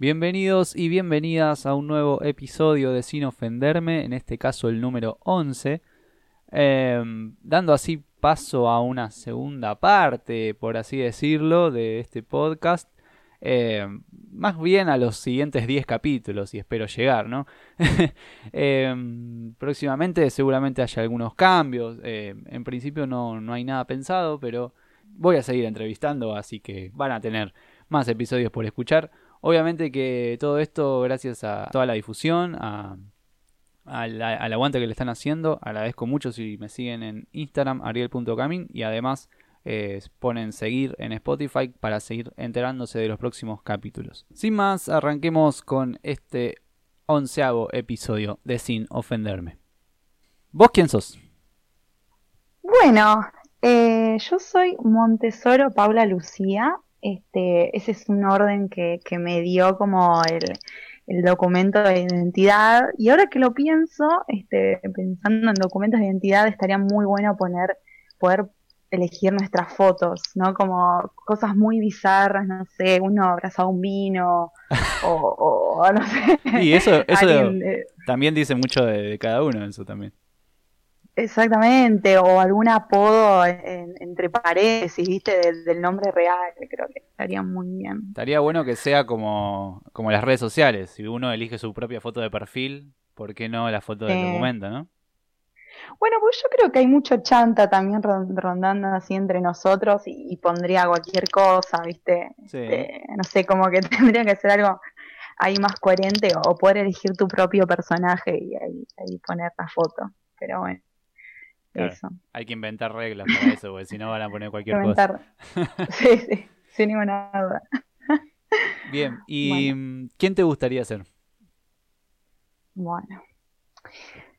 Bienvenidos y bienvenidas a un nuevo episodio de Sin Ofenderme, en este caso el número 11, em, dando así paso a una segunda parte, por así decirlo, de este podcast, em, más bien a los siguientes 10 capítulos y espero llegar, ¿no? Em, próximamente seguramente haya algunos cambios, en principio no, no hay nada pensado, pero voy a seguir entrevistando, así que van a tener más episodios por escuchar. Obviamente que todo esto gracias a toda la difusión, a, al, aguante que le están haciendo. Agradezco mucho si me siguen en Instagram, ariel.camin, y además eh, ponen seguir en Spotify para seguir enterándose de los próximos capítulos. Sin más, arranquemos con este onceavo episodio de Sin Ofenderme. ¿Vos quién sos? Bueno, eh, yo soy Montesoro Paula Lucía, este, ese es un orden que, que me dio como el, el, documento de identidad. Y ahora que lo pienso, este, pensando en documentos de identidad, estaría muy bueno poner, poder elegir nuestras fotos, ¿no? Como cosas muy bizarras, no sé, uno abrazado un vino, o, no sé. Y eso, eso también dice mucho de, de cada uno, eso también. Exactamente, o algún apodo entre paréntesis, viste, del, nombre real, creo que estaría muy bien. Estaría bueno que sea como, como las redes sociales, si uno elige su propia foto de perfil, ¿por qué no la foto del documento, no? Bueno, pues yo creo que hay mucho chanta también rondando así entre nosotros y, pondría cualquier cosa, ¿viste? Este, no sé, como que tendría que ser algo ahí más coherente o poder elegir tu propio personaje y ahí poner la foto. Pero bueno. Hay que inventar reglas para eso, porque si no van a poner cualquier cosa. sí, sí, sin ninguna duda. Bien, ¿y quién te gustaría ser? Bueno,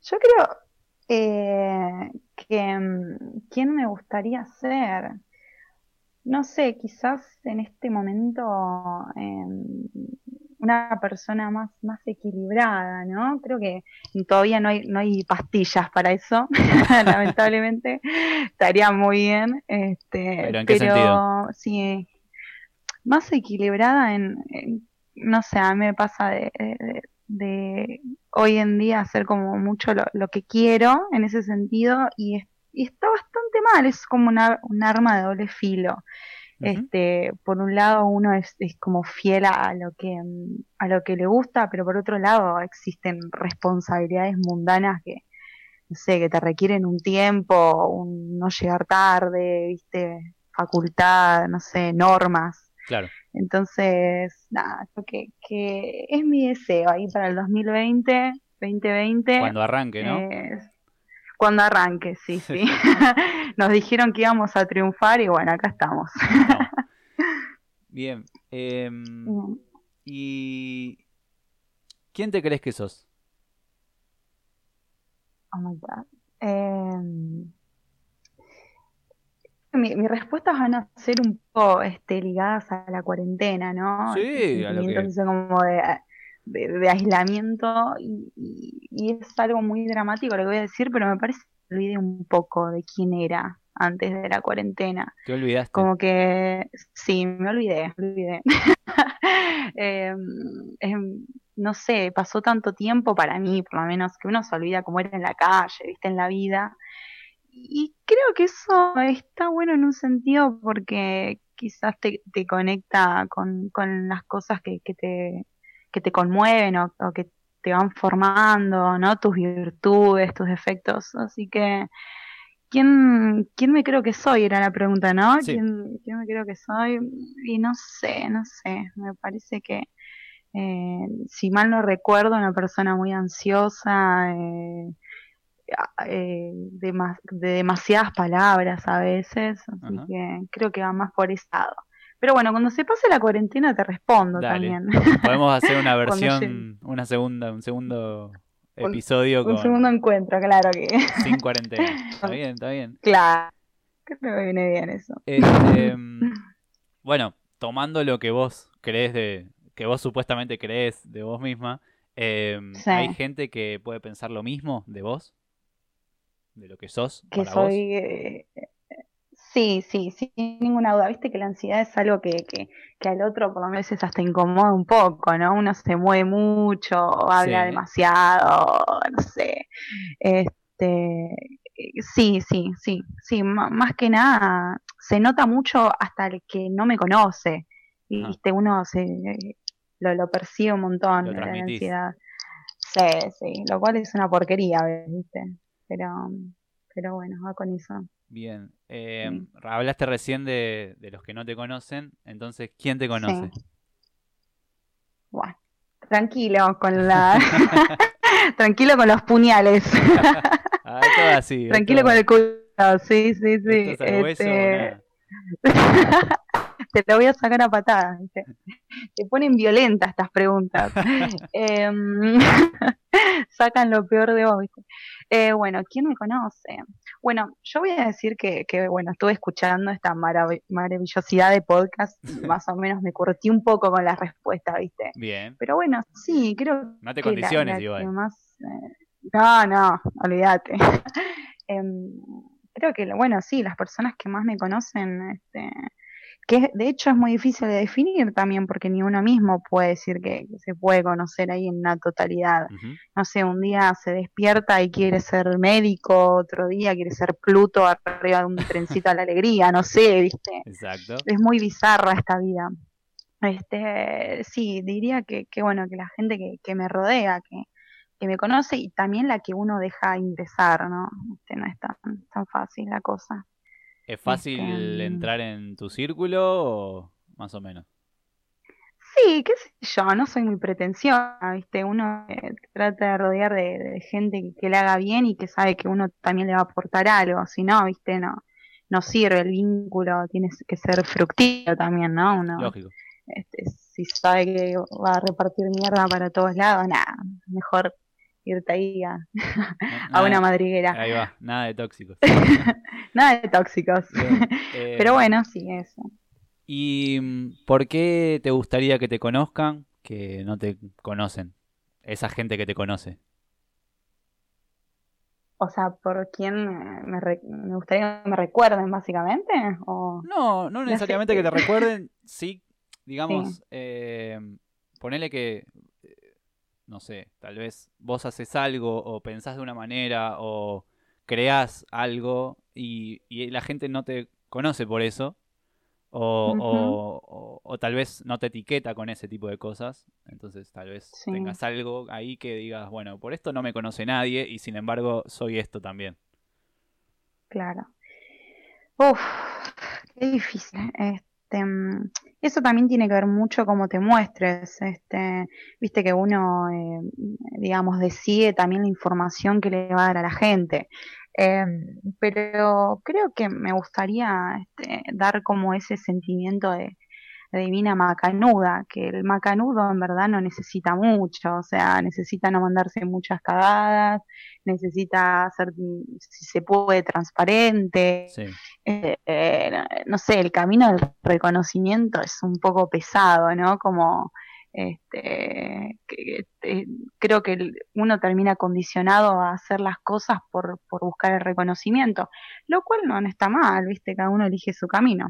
yo creo eh, que mm, quién me gustaría ser. No sé, quizás en este momento em, una persona más, más equilibrada, ¿no? Creo que todavía no hay, no hay pastillas para eso, lamentablemente. Estaría muy bien. Este, ¿Pero en qué sentido? Sí, más equilibrada en, no sé, a mí me pasa de, de, hoy en día hacer como mucho lo, que quiero en ese sentido y, está bastante mal, es como una, un arma de doble filo. Este, por un lado uno es, como fiel a lo que a lo que le gusta, pero por otro lado existen responsabilidades mundanas que no sé, que te requieren un tiempo, un no llegar tarde, viste, facultad, no sé, normas. Claro. Entonces, nada, creo que, que es mi deseo ahí para el 2020, 2020. Cuando arranque, ¿no? Cuando arranque, sí, sí. Nos dijeron que íbamos a triunfar y bueno, acá estamos. Bien. Em, ¿Y quién te crees que sos? Oh my God. Em, mi, mis respuestas van a ser un poco este, ligadas a la cuarentena, ¿no? Sí, a lo que... como de, de, aislamiento y, es algo muy dramático lo que voy a decir, pero me parece que olvidé un poco de quién era antes de la cuarentena. ¿Te olvidaste? Como que sí, me olvidé, me olvidé. Em, em, no sé, pasó tanto tiempo para mí, por lo menos, que uno se olvida cómo era en la calle, viste, en la vida. Y creo que eso está bueno en un sentido porque quizás te, te conecta con, con las cosas que, que, te, que te conmueven o, que te van formando, ¿no? Tus virtudes, tus defectos. Así que, ¿quién, quién me creo que soy? Era la pregunta, ¿no? ¿Quién, ¿Quién, me creo que soy? Y no sé, no sé. Me parece que, eh, si mal no recuerdo, una persona muy ansiosa, eh, eh, de, de, demasiadas palabras a veces. Así que creo que va más por ese lado. Pero bueno, cuando se pase la cuarentena te respondo también. Podemos hacer una versión, una segunda, un segundo episodio. Un, segundo encuentro, claro que. Sin cuarentena. Está bien, está bien. Claro. Creo que viene bien eso. Este, bueno, tomando lo que vos crees de. que vos supuestamente crees de vos misma, em, ¿hay gente que puede pensar lo mismo de vos? ¿De lo que sos? Que soy. Eh, Sí, sí, sin ninguna duda. Viste que la ansiedad es algo que, que, que al otro por lo menos hasta incomoda un poco, ¿no? Uno se mueve mucho, habla demasiado, no sé. Este, sí, sí, sí, sí, más que nada se nota mucho hasta el que no me conoce. Y viste, uno se lo, lo percibe un montón la ansiedad. Sí, sí, lo cual es una porquería, ¿viste? Pero, pero bueno, va con eso. Bien, eh, hablaste recién de, los que no te conocen, entonces, ¿quién te conoce? Bueno, tranquilo con la... tranquilo con los puñales. ah, todo así. Tranquilo con el culo, sí, sí, sí. Este... te lo voy a sacar a patadas. Te ponen violentas estas preguntas. Em, sacan lo peor de vos. Eh, bueno, ¿quién me conoce? Bueno, yo voy a decir que, bueno, estuve escuchando esta maravillosidad de podcast y más o menos me curtí un poco con la respuesta, ¿viste? Bien. Pero bueno, sí, creo no te condiciones, igual. Eh, no, no, olvídate. Em, creo que, bueno, sí, las personas que más me conocen, este, que de hecho es muy difícil de definir también porque ni uno mismo puede decir que, se puede conocer ahí en una totalidad. No sé, un día se despierta y quiere ser médico, otro día quiere ser Pluto arriba de un trencito a la alegría, no sé, ¿viste? Exacto. Es muy bizarra esta vida. Este, sí, diría que, que bueno, que la gente que, que me rodea, que, que me conoce y también la que uno deja ingresar, ¿no? Este, no es tan, tan fácil la cosa. ¿Es fácil entrar en tu círculo o más o menos? Sí, qué sé yo, no soy muy pretenciosa, ¿viste? Uno eh, trata de rodear de, gente que, le haga bien y que sabe que uno también le va a aportar algo, si no, ¿viste? No, no sirve el vínculo, tiene que ser fructífero también, ¿no? Uno, Lógico. Este, si sabe que va a repartir mierda para todos lados, nada, mejor irte ahí a, una madriguera. Ahí va, nada de tóxicos. nada de tóxicos. Eh, Pero bueno, sí, eso. ¿Y mm, por qué te gustaría que te conozcan que no te conocen? Esa gente que te conoce. O sea, ¿por quién me, gustaría que me recuerden, básicamente? ¿O... No, no necesariamente que te recuerden, sí, digamos, Eh, ponele que no sé, tal vez vos haces algo o pensás de una manera o creás algo y, la gente no te conoce por eso o, o, tal vez no te etiqueta con ese tipo de cosas. Entonces tal vez tengas algo ahí que digas, bueno, por esto no me conoce nadie y sin embargo soy esto también. Claro. Uf, qué difícil. Este, mm, eso también tiene que ver mucho cómo te muestres. Este, viste que uno, eh, digamos, decide también la información que le va a dar a la gente. Em, pero creo que me gustaría este, dar como ese sentimiento de, divina macanuda, que el macanudo en verdad no necesita mucho, o sea, necesita no mandarse muchas cagadas, necesita ser, si se puede, transparente. Eh, eh, no sé, el camino del reconocimiento es un poco pesado, ¿no? Como este, eh, creo que uno termina condicionado a hacer las cosas por, por buscar el reconocimiento, lo cual no, está mal, viste, cada uno elige su camino.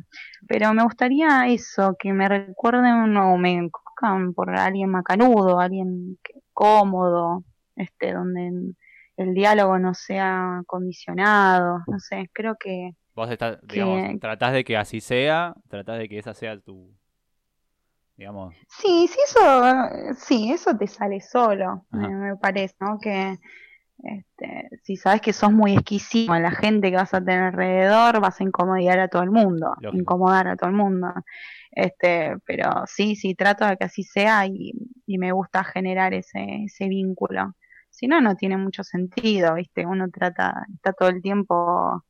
Pero me gustaría eso, que me recuerden o me buscan por alguien macanudo, alguien cómodo, este, donde el diálogo no sea condicionado, no sé, creo que... Vos estás, digamos, tratás de que así sea, tratás de que esa sea tu, Sí, sí, eso, sí, eso te sale solo, me, parece, ¿no? Que este, si sabes que sos muy exquisito la gente que vas a tener alrededor, vas a incomodar a todo el mundo, incomodar a todo el mundo. Este, pero sí, sí, trato de que así sea y, y me gusta generar ese, ese vínculo. Si no, no tiene mucho sentido, ¿viste? Uno trata, está todo el tiempo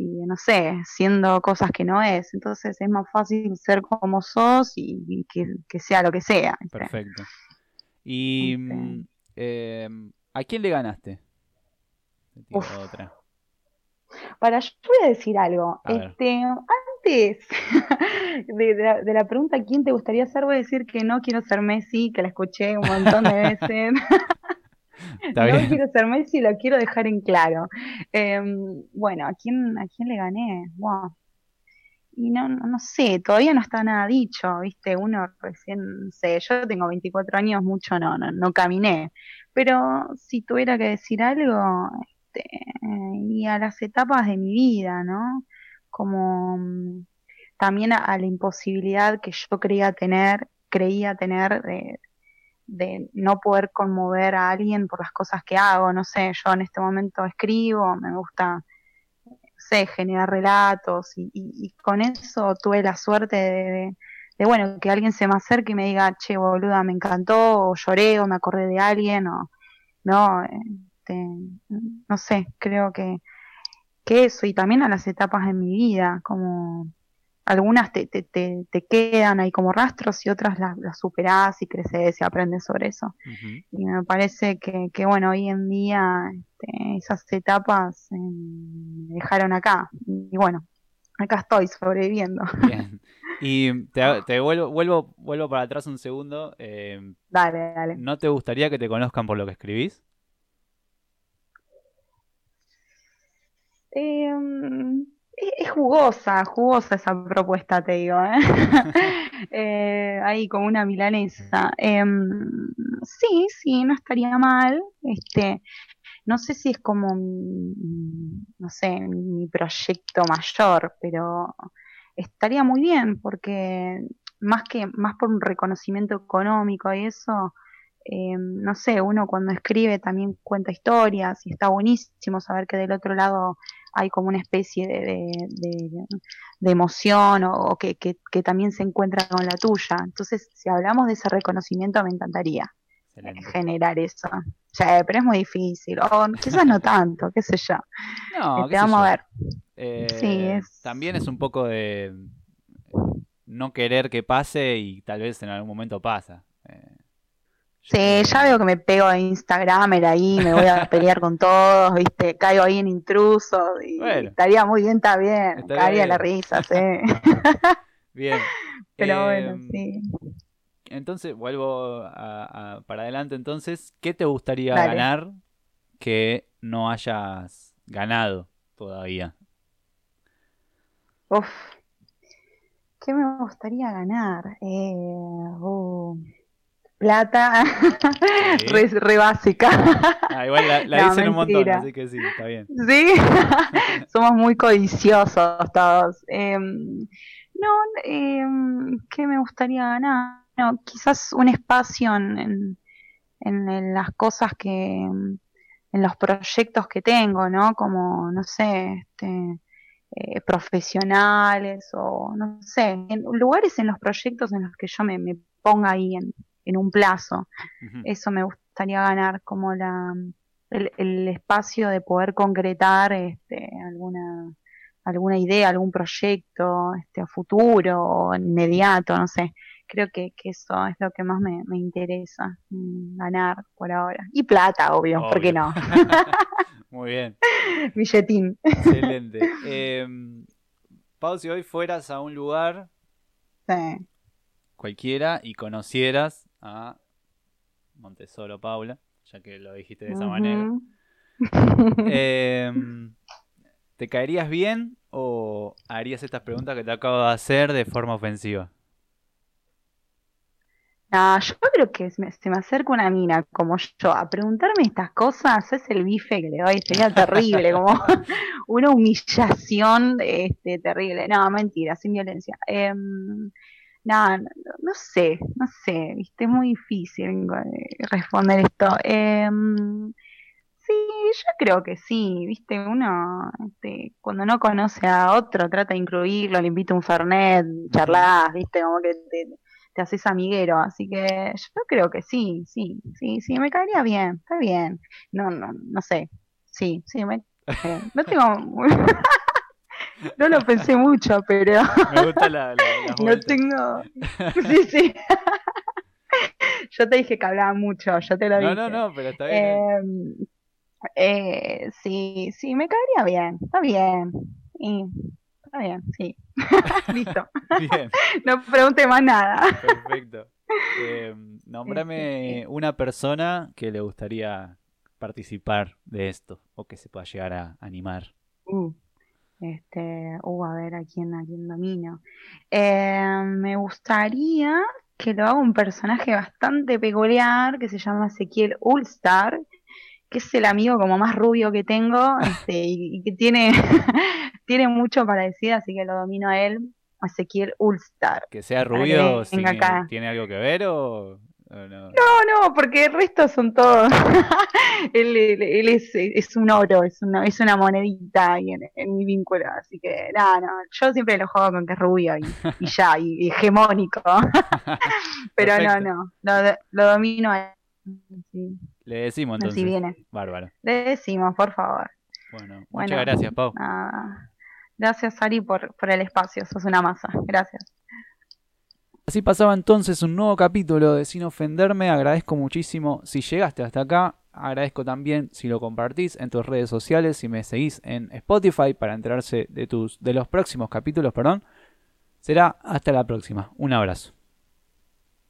y no sé, siendo cosas que no es. Entonces es más fácil ser como sos y, que, sea lo que sea. Perfecto. ¿Y em, a quién le ganaste? Otra. Para, yo voy a decir algo. este, antes de, la, pregunta ¿quién te gustaría ser? Voy a decir que no quiero ser Messi, que la escuché un montón de veces. no quiero ser Messi, lo quiero dejar en claro. Em, bueno, ¿a quién, ¿a quién le gané? y no, no sé, todavía no está nada dicho, ¿viste? Uno recién, sé, yo tengo 24 años, mucho no, no, no caminé, pero si tuviera que decir algo, este, y a las etapas de mi vida, ¿no? Como mm, también a, la imposibilidad que yo creía tener, creía tener de, de no poder conmover a alguien por las cosas que hago, no sé, yo en este momento escribo, me gusta sé, generar relatos y, con eso tuve la suerte de, bueno, que alguien se me acerque y me diga, che, boluda, me encantó, o lloré, o me acordé de alguien, o no, este, no sé, creo que, que eso, y también a las etapas de mi vida, como algunas te, te, te, te, quedan ahí como rastros y otras las, las superás y creces y aprendes sobre eso. Y me parece que, que, bueno, hoy en día este, esas etapas eh, me dejaron acá. Y bueno, acá estoy sobreviviendo. Bien. Y te, te vuelvo, vuelvo, vuelvo para atrás un segundo. Eh, dale, dale. ¿No te gustaría que te conozcan por lo que escribís? Eh, es, jugosa, jugosa esa propuesta, te digo. ¿eh? eh ahí como una milanesa. Em, sí, sí, no estaría mal. Este, no sé si es como, no sé, mi proyecto mayor, pero estaría muy bien porque más que más por un reconocimiento económico y eso, eh, no sé, uno cuando escribe también cuenta historias y está buenísimo saber que del otro lado hay como una especie de, de, emoción o, que, que, también se encuentra con la tuya. Entonces, si hablamos de ese reconocimiento, me encantaría generar eso. pero es muy difícil, o quizás no tanto, qué sé yo. No, este, vamos a ver. Eh, también es un poco de no querer que pase y tal vez en algún momento pasa. Sí, ya veo que me pego a Instagram ahí, me voy a pelear con todos, viste, caigo ahí en intrusos y estaría muy bien, está bien, estaría la risa, sí. bien. Pero bueno, em, sí. Entonces, vuelvo para adelante entonces, ¿qué te gustaría ganar que no hayas ganado todavía? Uf, ¿qué me gustaría ganar? Eh, uh, plata re, básica. Ah, igual la, dicen un montón, así que sí, está bien. Sí, somos muy codiciosos todos. Em, no, eh, ¿qué me gustaría ganar? No, quizás un espacio en, en, las cosas que, en los proyectos que tengo, ¿no? Como, no sé, este, eh, profesionales o, no sé, en lugares en los proyectos en los que yo me, me ponga ahí en, en un plazo. Eso me gustaría ganar, como la el, espacio de poder concretar este, alguna alguna idea, algún proyecto este, a futuro o inmediato, no sé. Creo que, eso es lo que más me, interesa, mm, ganar por ahora. Y plata, obvio, ¿por qué no? Muy bien. Billetín. Excelente. Eh, Pau, si hoy fueras a un lugar cualquiera y conocieras a Montesoro Paula, ya que lo dijiste de esa manera. Em, ¿Te caerías bien o harías estas preguntas que te acabo de hacer de forma ofensiva? No, yo creo que se me, acerca una mina como yo a preguntarme estas cosas, es el bife que le doy, sería terrible, como una humillación este, terrible. No, mentira, sin violencia. Eh, no, no, sé, no sé, viste, es muy difícil eh, responder esto. Em, sí, yo creo que sí, viste, uno este, cuando no conoce a otro trata de incluirlo, le invita un fernet, charlas, viste, como que te, te haces amiguero, así que yo creo que sí, sí, sí, sí, me caería bien, está bien. No, no, no sé, sí, sí, me, eh, no tengo... No lo pensé mucho, pero. Me gusta la. no tengo. Sí, sí. Yo te dije que hablaba mucho, yo te lo dije. No, no, no, pero está bien. Em, eh, sí, sí, me caería bien, está bien. está bien, sí. Listo. Bien. No pregunte más nada. Perfecto. Eh, nómbrame una persona que le gustaría participar de esto o que se pueda llegar a animar. Uh. Este, uh, a ver a quién, a quién domino. Eh, me gustaría que lo haga un personaje bastante peculiar que se llama Ezequiel Ulstar, que es el amigo como más rubio que tengo este, y, que tiene, tiene mucho para decir, así que lo domino a él, Ezequiel Ulstar. Que sea rubio, ¿tiene algo que ver o...? No? no, porque el resto son todos. él, él, es, es, un oro, es una, es una monedita ahí en, mi vínculo. Así que, nada, no, yo siempre lo juego con que es rubio y, ya, y, hegemónico. Pero no, no, lo, lo domino a sí. Le decimos entonces. Así viene. Bárbaro. Le decimos, por favor. Bueno, muchas gracias, Pau. Gracias, Ari, por, por el espacio. Sos una masa. Gracias. Así pasaba entonces un nuevo capítulo de Sin Ofenderme. Agradezco muchísimo si llegaste hasta acá. Agradezco también si lo compartís en tus redes sociales, si me seguís en Spotify para enterarse de, tus, de los próximos capítulos. Perdón. Será hasta la próxima. Un abrazo.